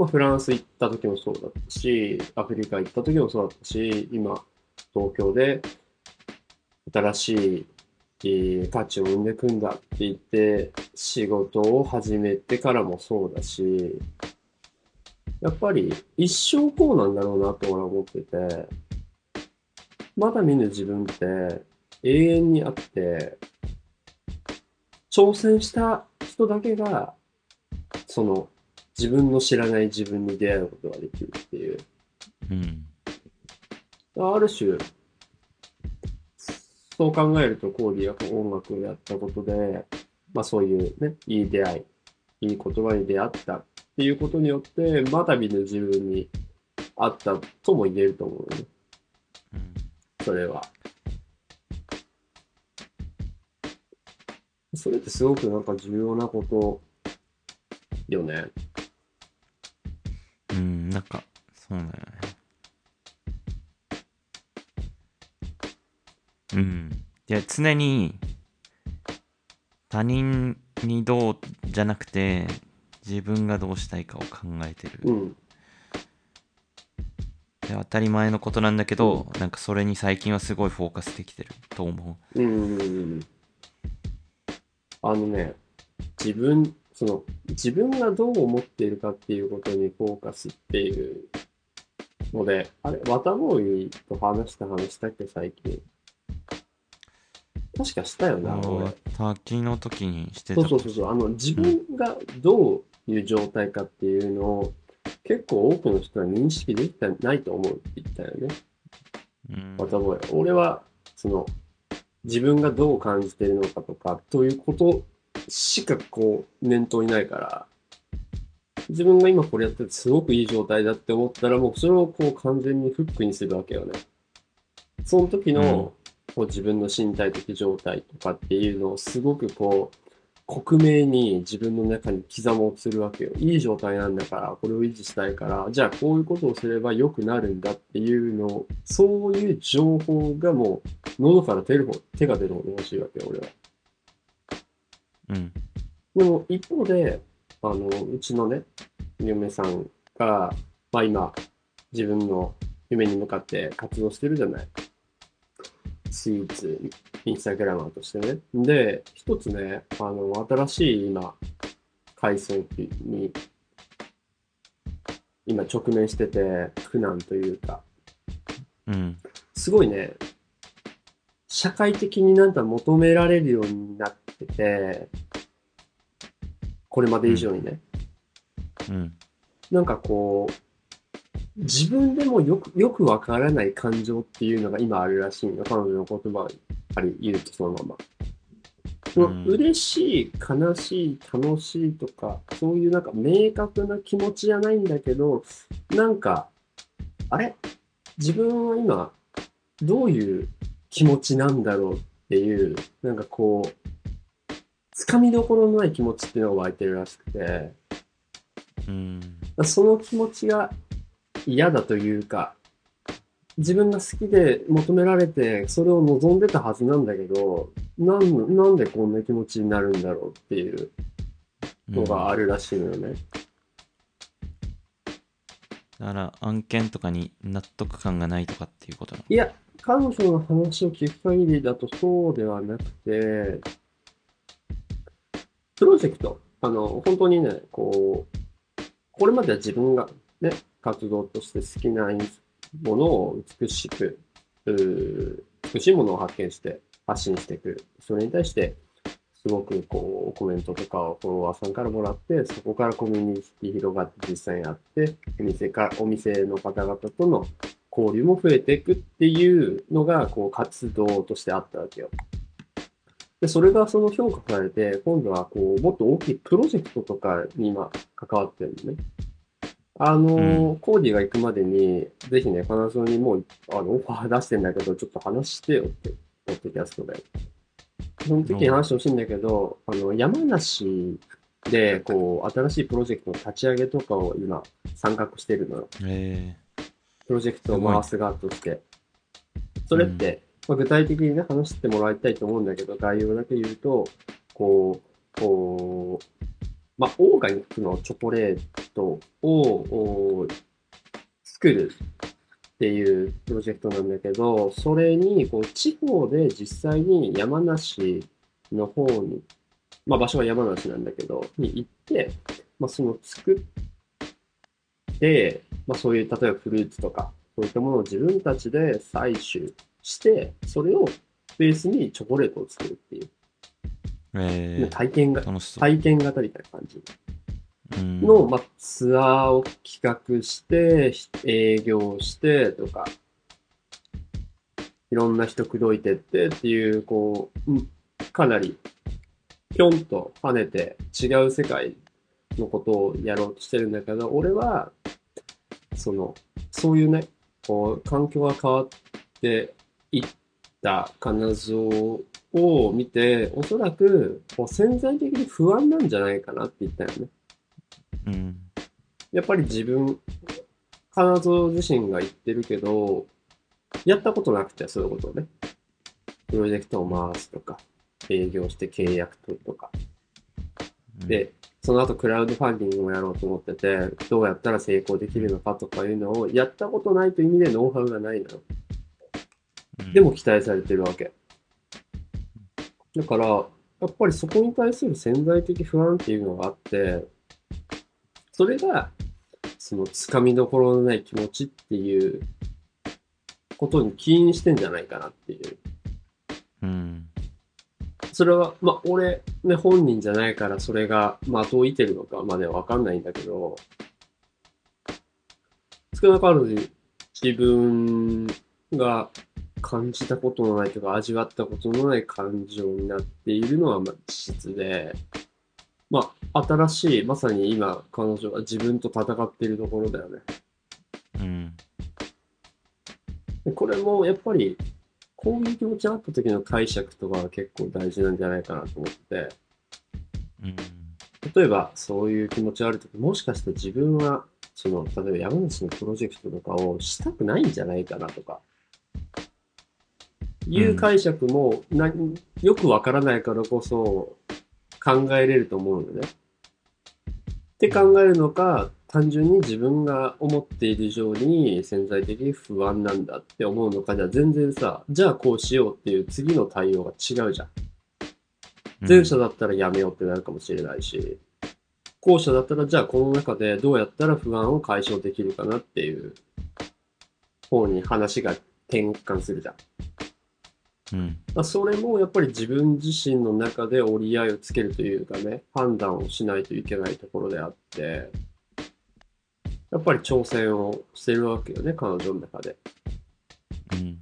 まあ、フランス行った時もそうだったし、アフリカ行った時もそうだったし、今、東京で新しいえ価値を生んでいくんだって言って、仕事を始めてからもそうだし、やっぱり一生こうなんだろうなと俺は思ってて、まだ見ぬ自分って永遠にあって、挑戦した人だけが、その自分の知らない自分に出会うことができるっていう。うん。ある種、そう考えるとコーディが音楽をやったことで、まあそういうね、いい出会い、いい言葉に出会ったっていうことによって、まだ見ぬ自分にあったとも言えると思うよね、うんそれは。それってすごくなんか重要なことよね。うん、なんか、そうだよね。うん。いや、常に、他人にどうじゃなくて、自分がどうしたいかを考えてる。うん。で当たり前のことなんだけど、なんかそれに最近はすごいフォーカスできてると思うんうんうん。あのね、自分、その、自分がどう思っているかっていうことにフォーカスっていうので、あれ、綿ボーイと話した話したっけ、最近。確かしたよう。な、俺。滝の時にしてたそうそうそうそう、あの、自分がどういう状態かっていうのを、結構多くの人は認識できてないと思うって言ったよね。うんまた覚え俺は、その、自分がどう感じているのかとか、ということしかこう、念頭にないから、自分が今これやっててすごくいい状態だって思ったら、もうそれをこう完全にフックにするわけよね。その時の、こう自分の身体的状態とかっていうのをすごくこう、克明に自分の中に刻もうとするわけよ。いい状態なんだから、これを維持したいから、じゃあこういうことをすれば良くなるんだっていうのを、そういう情報がもう、喉から出る方、手が出るほど欲しいわけよ、俺は。うん。でも一方で、あの、うちのね、嫁さんが、まあ今、自分の夢に向かって活動してるじゃない。スイーツ、インスタグラマーとしてね。で、一つね、あの、新しい今、回線に、今直面してて、苦難というか、うん。すごいね、社会的になんか求められるようになってて、これまで以上にね。うん。なんかこう、自分でもよく、よくわからない感情っていうのが今あるらしいの。彼女の言葉あり、言うとそのまま。そのうん嬉しい、悲しい、楽しいとか、そういうなんか明確な気持ちじゃないんだけど、なんか、あれ？自分は今、どういう気持ちなんだろうっていう、なんかこう、つかみどころのない気持ちっていうのが湧いてるらしくて、うん。その気持ちが嫌だというか、自分が好きで求められて、それを望んでたはずなんだけど、なんなんでこんな気持ちになるんだろうっていうのがあるらしいのよね。だから案件とかに納得感がないとかっていうことなの？いや、彼女の話を聞く限りだとそうではなくて、プロジェクト、あの、本当にね、こう、これまでは自分がね、活動として好きなものを美しく、美しいものを発見して発信していく。それに対して、すごくこう、コメントとかをフォロワーさんからもらって、そこからコミュニティ広がって実際にあって、お店か、お店の方々との交流も増えていくっていうのが、こう、活動としてあったわけよ。で、それがその評価されて、今度はこう、もっと大きいプロジェクトとかに今、関わってるのね。あの、コーディが行くまでに、ぜひね、彼女にもう、あの、オファー出してんだけど、ちょっと話してよって、ポッドキャストで。その時に話してほしいんだけど、あの、山梨で、こう、新しいプロジェクトの立ち上げとかを今、参画してるのよ。えプロジェクトを回す側として。それって、まあ、具体的にね、話してもらいたいと思うんだけど、概要だけ言うと、こう、こう、まあ、オーガニックのチョコレートを作るっていうプロジェクトなんだけど、それに、こう、地方で実際に山梨の方に、まあ、場所は山梨なんだけど、に行って、まあ、その作って、まあ、そういう、例えばフルーツとか、そういったものを自分たちで採取して、それをベースにチョコレートを作るっていう、ー、え体験が。体験型みたいな感じ。うん。の、まあ、ツアーを企画して、営業してとか、いろんな人口説いてってっていう、こう、うんかなり、ぴょんと跳ねて違う世界のことをやろうとしてるんだけど、俺は、その、そういうね、こう、環境が変わっていった彼女を見て、おそらく、こう潜在的に不安なんじゃないかなって言ったよね。うん。やっぱり自分、彼女自身が言ってるけど、やったことなくて、そういうことをね。プロジェクトを回すとか、営業して契約取るとか。うん、で、その後クラウドファンディングもやろうと思ってて、どうやったら成功できるのかとかいうのを、やったことないという意味でノウハウがないのよ。うんでも、期待されてるわけ。だから、やっぱりそこに対する潜在的不安っていうのがあって、それが、そのつかみどころのない気持ちっていうことに起因してんじゃないかなっていう。うん。それは、まあ、俺、ね、本人じゃないから、それが、まあ、後をいてるのかまではわかんないんだけど、少なからず自分が感じたことのないとか、味わったことのない感情になっているのは、まあ、事実で、まあ、新しい、まさに今、彼女は自分と戦っているところだよね。うん。でこれも、やっぱり、こういう気持ちがあった時の解釈とかは結構大事なんじゃないかなと思って、うん。例えばそういう気持ちがあるとき、もしかして自分は、その、例えば山梨のプロジェクトとかをしたくないんじゃないかなとか、いう解釈もな、よくわからないからこそ考えれると思うのね。って考えるのか、単純に自分が思っている以上に潜在的に不安なんだって思うのかじゃ全然さ、じゃあこうしようっていう次の対応が違うじゃん。前者だったらやめようってなるかもしれないし、後者だったらじゃあこの中でどうやったら不安を解消できるかなっていう方に話が転換するじゃん。うん。まあそれもやっぱり自分自身の中で折り合いをつけるというかね、判断をしないといけないところであって、やっぱり挑戦をしてるわけよね、彼女の中で。うん。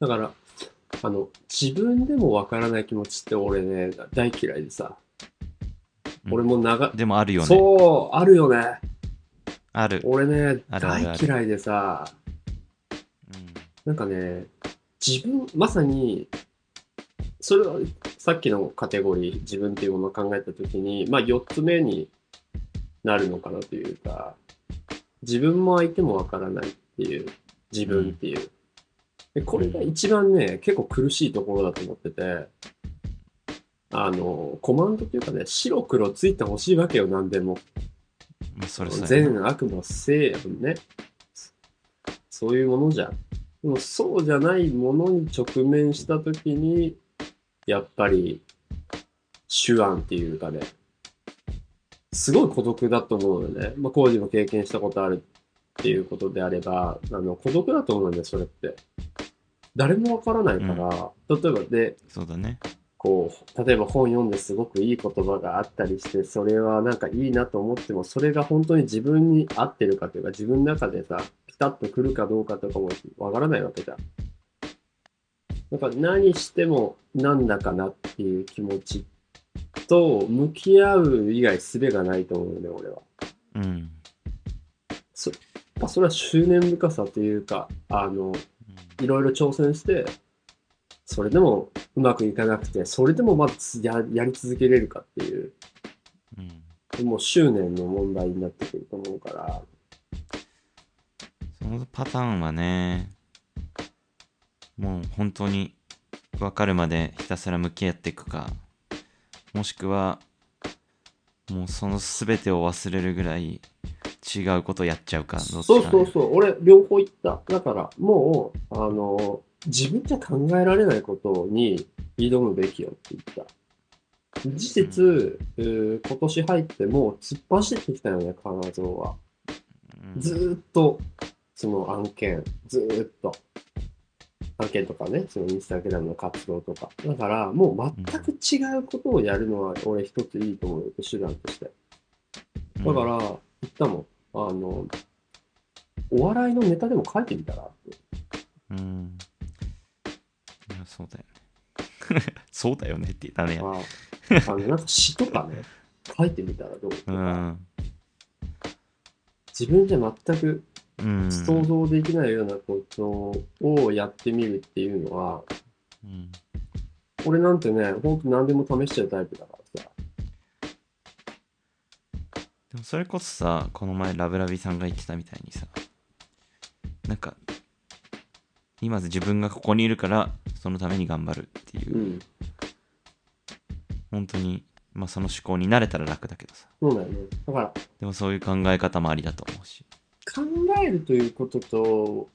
だから、あの、自分でもわからない気持ちって俺ね、大嫌いでさ、うん俺も長、でもあるよね。そう、あるよね。ある。俺ね、大嫌いでさ、うんなんかね、自分、まさに、それはさっきのカテゴリー、自分っていうものを考えたときに、まあ4つ目になるのかなというか、自分も相手もわからないっていう、自分っていう。でこれが一番ね、結構苦しいところだと思ってて、あの、コマンドというかね、白黒ついてほしいわけよ、何でも。まあ、それ。善悪も正やもんね。そういうものじゃん。でもそうじゃないものに直面したときに、やっぱり手腕っていうかね、すごい孤独だと思うよね。まあ、工事も経験したことあるっていうことであれば、あの、孤独だと思うんだよ、それって。誰もわからないから、例えばで、そうだね。こう、例えば本読んですごくいい言葉があったりして、それはなんかいいなと思っても、それが本当に自分に合ってるかというか、自分の中でさ、ピタッとくるかどうかとかもわからないわけじゃん。なんか何してもなんだかなっていう気持ちと向き合う以外術がないと思うよね、俺は。うん。そまあそれは執念深さというか、あの、いろいろ挑戦して、それでもうまくいかなくて、それでもまずややり続けれるかっていう、うん。もう執念の問題になってくると思うから、そのパターンはね、もう本当に分かるまでひたすら向き合っていくか、もしくは、もうその全てを忘れるぐらい違うことやっちゃうか、ね。そうそうそう、俺両方言った。だからもう、あの、自分じゃ考えられないことに挑むべきよって言った。事実、うー今年入ってもう突っ走ってきたよね、金沢は。うんずーっと、その案件、ずーっと。案件とかね、そのインスタグラムの活動とか。だから、もう全く違うことをやるのは、俺一ついいと思うよ、手段として。だから、言ったもん。あの、お笑いのネタでも書いてみたらって。うん。そうだよね。そうだよねって言ったね。ああの、なんか詩とかね、書いてみたらどうとうか、ん。自分じゃ全くうん。想像できないようなことをやってみるっていうのは、うん。俺なんてね、ほんと何でも試しちゃうタイプだからさ。でもそれこそさ、この前ラブラビさんが言ってたみたいにさ、なんか、今自分がここにいるから、そのために頑張るっていうう、ん。本当に、まあその思考になれたら楽だけどさ。そうだよね。だから、でもそういう考え方もありだと思うし。考えるということと、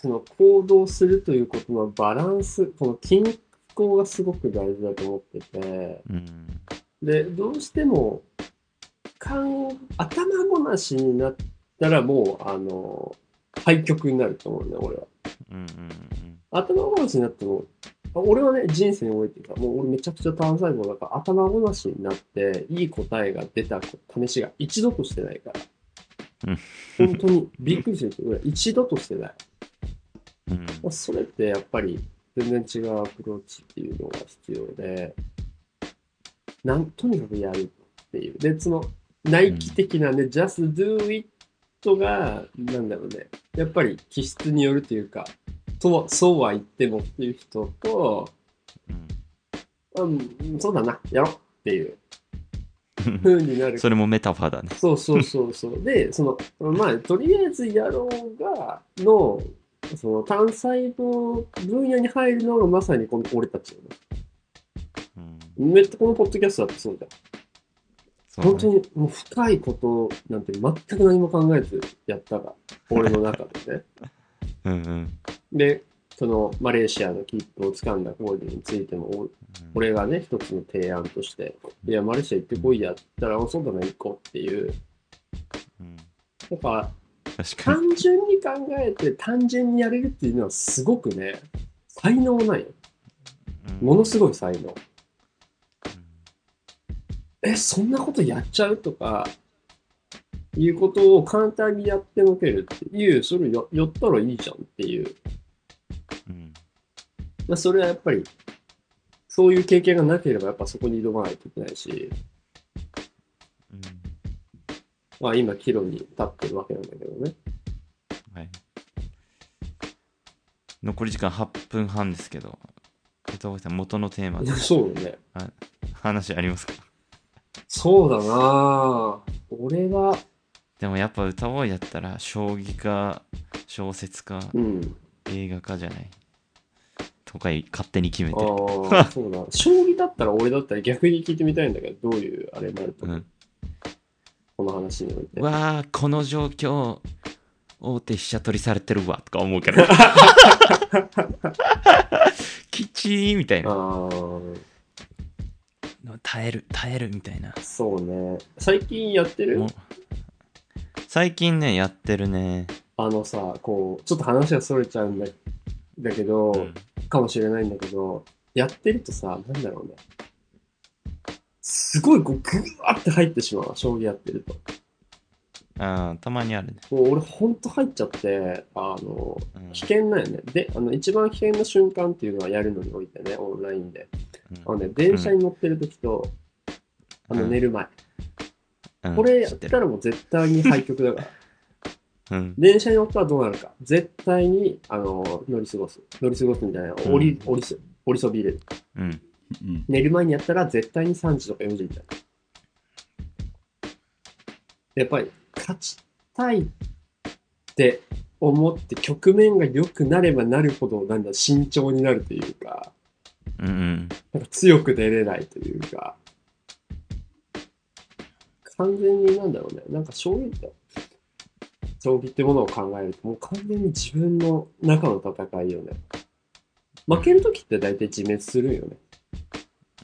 その行動するということのバランス、この均衡がすごく大事だと思ってて、うん。で、どうしても、頭ごなしになったらもう、あの、廃局になると思うね、俺は。うんうん頭ごなしになっても、あ俺はね、人生においてか、もう俺めちゃくちゃ単細胞だから、頭ごなしになって、いい答えが出た試しが一度としてないから。本当にびっくりするけど、俺一度としてない。うん。うん。まあそれってやっぱり全然違うアプローチっていうのが必要で、なんとにかくやるっていう。で、その、ナイキ的なね、just do it が、なんだろうね、やっぱり気質によるというか、とはそうは言ってもっていう人と、うんうん、そうだな、やろうっていう 風になる。それもメタファーだね。そうそうそうそう。で、その、まあ、とりあえずやろうが、の、その単細胞分野に入るのがまさにこの俺たちよね。うんめっちゃこのポッドキャストだってそうじゃん。本当にもう深いことなんて全く何も考えずやったが、俺の中でね。うんうんで、そのマレーシアの切符を掴んだコーデについても、お俺がね、一つの提案として、いや、マレーシア行ってこいやったら、そうだな、行こうっていう。うんやっぱ。単純に考えて単純にやれるっていうのはすごくね、才能ないよ。うんものすごい才能。え、そんなことやっちゃうとか、いうことを簡単にやってのけるっていう、それややったらいいじゃんっていう。うんまあ、それはやっぱり、そういう経験がなければやっぱそこに挑まないといけないし、うんまあ今、岐路に立ってるわけなんだけどね。はい。残り時間8分半ですけど、歌声さん元のテーマでそうよね。話ありますか？そうだなぁ。俺は、でもやっぱ歌声だったら将棋か小説かうん。映画かじゃない？とか勝手に決めあて。る。あ、そうだ。将棋だったら俺だったら逆に聞いてみたいんだけど、どういうあれになると思う、うん、この話において。わあこの状況大手飛車取りされてるわとか思うけど。きちーみたいな。あ耐える耐えるみたいな。あ、そうね。最近やってる？最近ねやってるね、あのさ、こう、ちょっと話がそれちゃうんだだけど、うんかもしれないんだけど、やってるとさ、なんだろうね。すごいこう、ぐわって入ってしまうわ、将棋やってると。あーたまにあるね、もう俺ほんと入っちゃって、あの、うん危険なんよね。で、あの、一番危険な瞬間っていうのはやるのにおいてね、オンラインで。あのね、電車に乗ってる時と、あの、うん寝る前。うんこれやったらもう絶対に廃局だから。うん電車に乗ったらどうなるか。絶対に、あの、乗り過ごす。乗り過ごすみたいな。うん降り、降りす、降りそびれる。うんうん寝る前にやったら絶対に3時とか4時みたいな。やっぱり、勝ちたいって思って局面が良くなればなるほど、なんだ、慎重になるというか、うんうんなんか強く出れないというか、完全になんだろうね、なんか将棋って、将棋ってものを考えると、もう完全に自分の中の戦いよね。負けるときって大体自滅するんよね。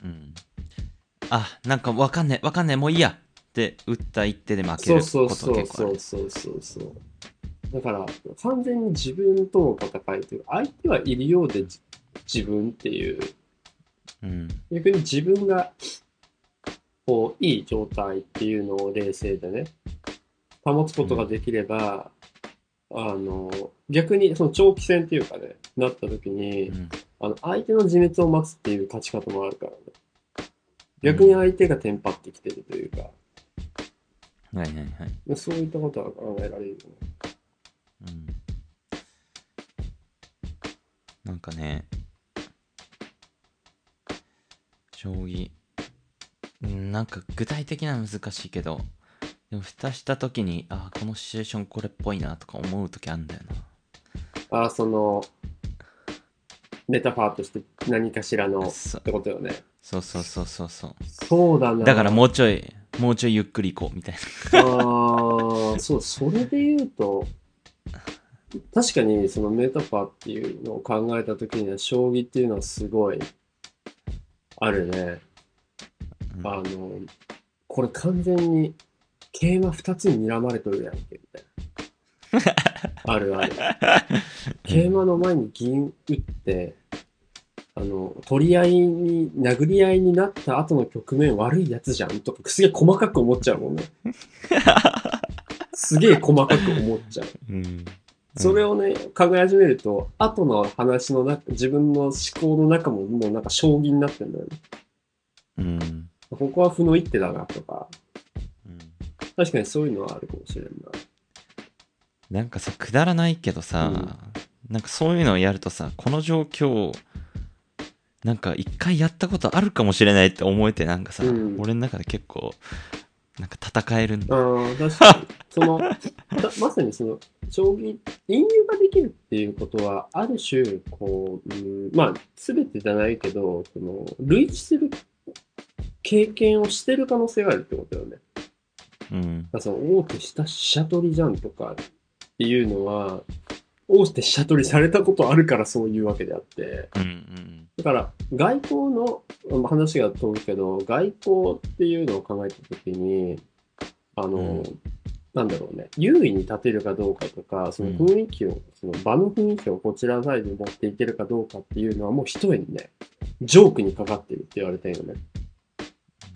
うんあなんかわかんねえわかんねえもういいやって打った一手で負けるそうそうことそう結構あるそうそうそうそう。だから、完全に自分との戦いというか、相手はいるようでじ自分っていう、うん逆に自分が、こう、いい状態っていうのを冷静でね、保つことができれば、あの、逆にその長期戦っていうかね、なった時に、うんあの、相手の自滅を待つっていう勝ち方もあるからね。逆に相手がテンパってきてるというか、はいはいはいそういったことは考えられるよね。うんなんかね、将棋、うんなんか具体的な難しいけど、でも蓋した時に、あこのシチュエーションこれっぽいなとか思う時あるんだよな。あその、メタファーとして何かしらのっそてことよね。そうそうそうそうそう。そうだな。だからもうちょい、もうちょいゆっくり行こうみたいな。ああ、そう、それで言うと、確かにそのメタファーっていうのを考えたときには、将棋っていうのはすごい、あるね。うんあの、これ完全に、桂馬二つに睨まれとるやんけ、みたいな。あるある。桂馬の前に銀打って、あの、取り合いに、殴り合いになった後の局面悪いやつじゃんとか、すげえ細かく思っちゃうもんね。すげえ細かく思っちゃう。うんそれをね、考え始めると、後の話の中、自分の思考の中ももうなんか将棋になってんだよね。うんここは負の一手だなとか、うん確かにそういうのはあるかもしれんな。なんかさ、くだらないけどさ、うんなんかそういうのをやるとさ、この状況、なんか一回やったことあるかもしれないって思えて、なんかさ、うん俺の中で結構、なんか戦えるんだ。ああ、確かに。その、たまさにその、将棋、引入ができるっていうことは、ある種、こう、うん、まあ、すべてじゃないけど、その、類似する経験をしてる可能性があるってことだよね。うん。その、大手下飛車取りじゃんとかっていうのは、大手飛車取りされたことあるからそういうわけであって、うんうんだから、外交のまあ話が飛ぶけど、外交っていうのを考えたときに、あの、うんなんだろうね、優位に立てるかどうかとか、その雰囲気を、その場の雰囲気をこちらサイドに持っていけるかどうかっていうのはもう一重にね、ジョークにかかってるって言われてるよね。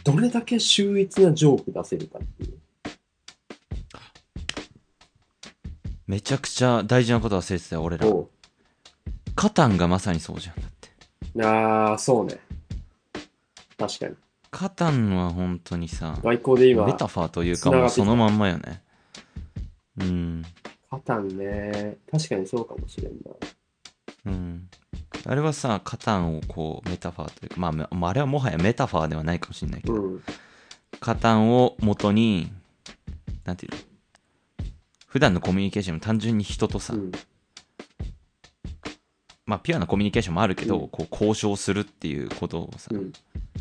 どれだけ秀逸なジョーク出せるかっていう。めちゃくちゃ大事なこと忘れてたよ、俺ら。カタンがまさにそうじゃん。だって。ああ、そうね。確かに。カタンは本当にさ、外交で今、メタファーというかもうそのまんまよね。うん。カタンね、確かにそうかもしれんな。うん。あれはさ、カタンをこう、メタファーというか、まあ、まあ、あれはもはやメタファーではないかもしれないけど、うん。カタンを元に、なんていうの？普段のコミュニケーションも単純に人とさ、うん。まあ、ピュアなコミュニケーションもあるけど、うんこう、交渉するっていうことをさ、うん。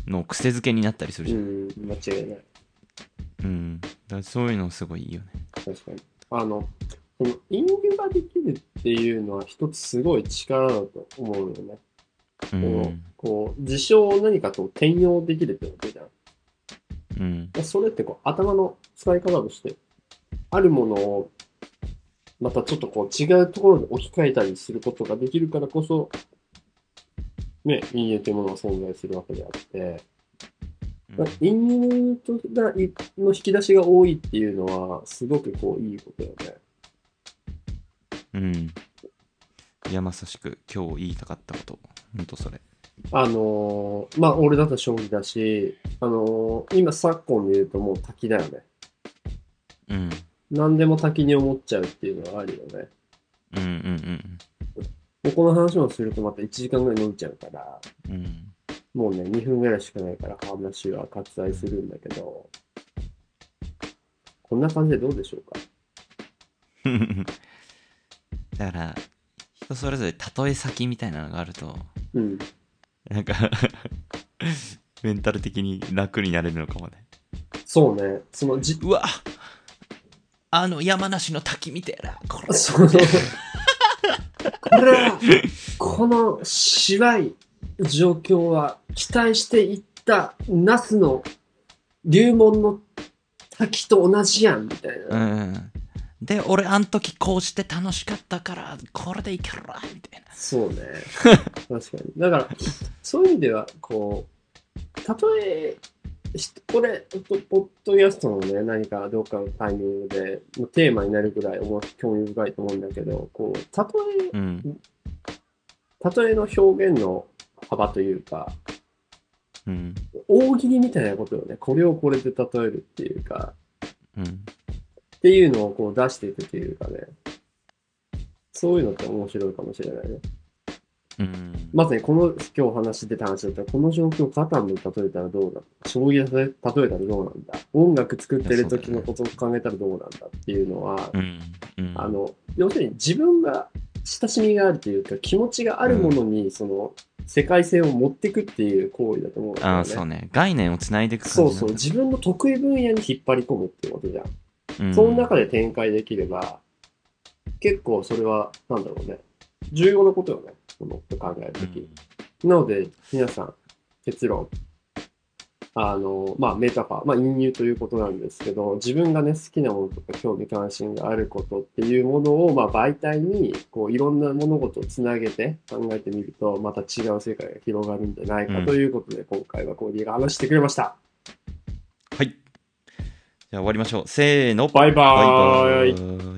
の癖づけになったりするじゃん。うん、間違いない。うん。だそういうのすごいいいよね。確かに。あの、このインデュができるっていうのは一つすごい力だと思うよね。うこのん。こう、事象を何かと転用できるってことじゃん。うん。それってこう、頭の使い方として、あるものを、またちょっとこう、違うところに置き換えたりすることができるからこそ、ね、陰影というものが存在するわけであって、陰影とがいの引き出しが多いっていうのは、すごくこう、いいことよね。うん。いや、まさしく今日言いたかったこと。ほんとそれ。あのーまあ、俺だと将棋だし、あのー今昨今見るともう滝だよね。うん。何でも滝に思っちゃうっていうのはあるよね。うんうんもうこの話をするとまた1時間ぐらい伸びちゃうから、うん。うん。もうね、2分ぐらいしかないから話は割愛するんだけど、こんな感じでどうでしょうか？だから、人それぞれ例え先みたいなのがあると、うん。なんか メンタル的に楽になれるのかもね。そうね、そのじ、うわあの山梨の滝みたいな、これ。その、これは、この芝居状況は期待していったナスの流門の滝と同じやん、みたいな。うん。で、俺あん時こうして楽しかったから、これでいけるわ、みたいな。そうね。確かに。だから、そういう意味では、こう、たとえ、ひこれ、ポポッドキャストのね、何かどっかのタイミングで、もうテーマになるぐらい思興味深いと思うんだけど、こう、たとえ、うん。たとえの表現の幅というか、うん。大喜利みたいなことよね。これをこれで例えるっていうか、うん。っていうのをこう出していくっていうかね。そういうのって面白いかもしれないね。うん。まさにこの今日話出た話だったら、この状況をカタンに例えたらどうだ？将棋で例えたらどうなんだ？音楽作ってる時のことを考えたらどうなんだっていうのは、うん。うん。あの、要するに自分が親しみがあるというか、気持ちがあるものに、その、世界線を持っていくっていう行為だと思うんだよね。ああ、そうね。概念をつないでいく感じそうそう。自分の得意分野に引っ張り込むっていうことじゃん。うんその中で展開できれば、結構それは、なんだろうね。重要なことよね。このって考えるとき。なので、皆さん、結論。あの、まあ、メタファー、まあ、隠入ということなんですけど、自分がね、好きなものとか興味関心があることっていうものを、まあ、媒体に、こう、いろんな物事をつなげて考えてみると、また違う世界が広がるんじゃないかということで、今回はコーディが話してくれました。はい。じゃあ終わりましょう。せーの。バイバーイバイバーイ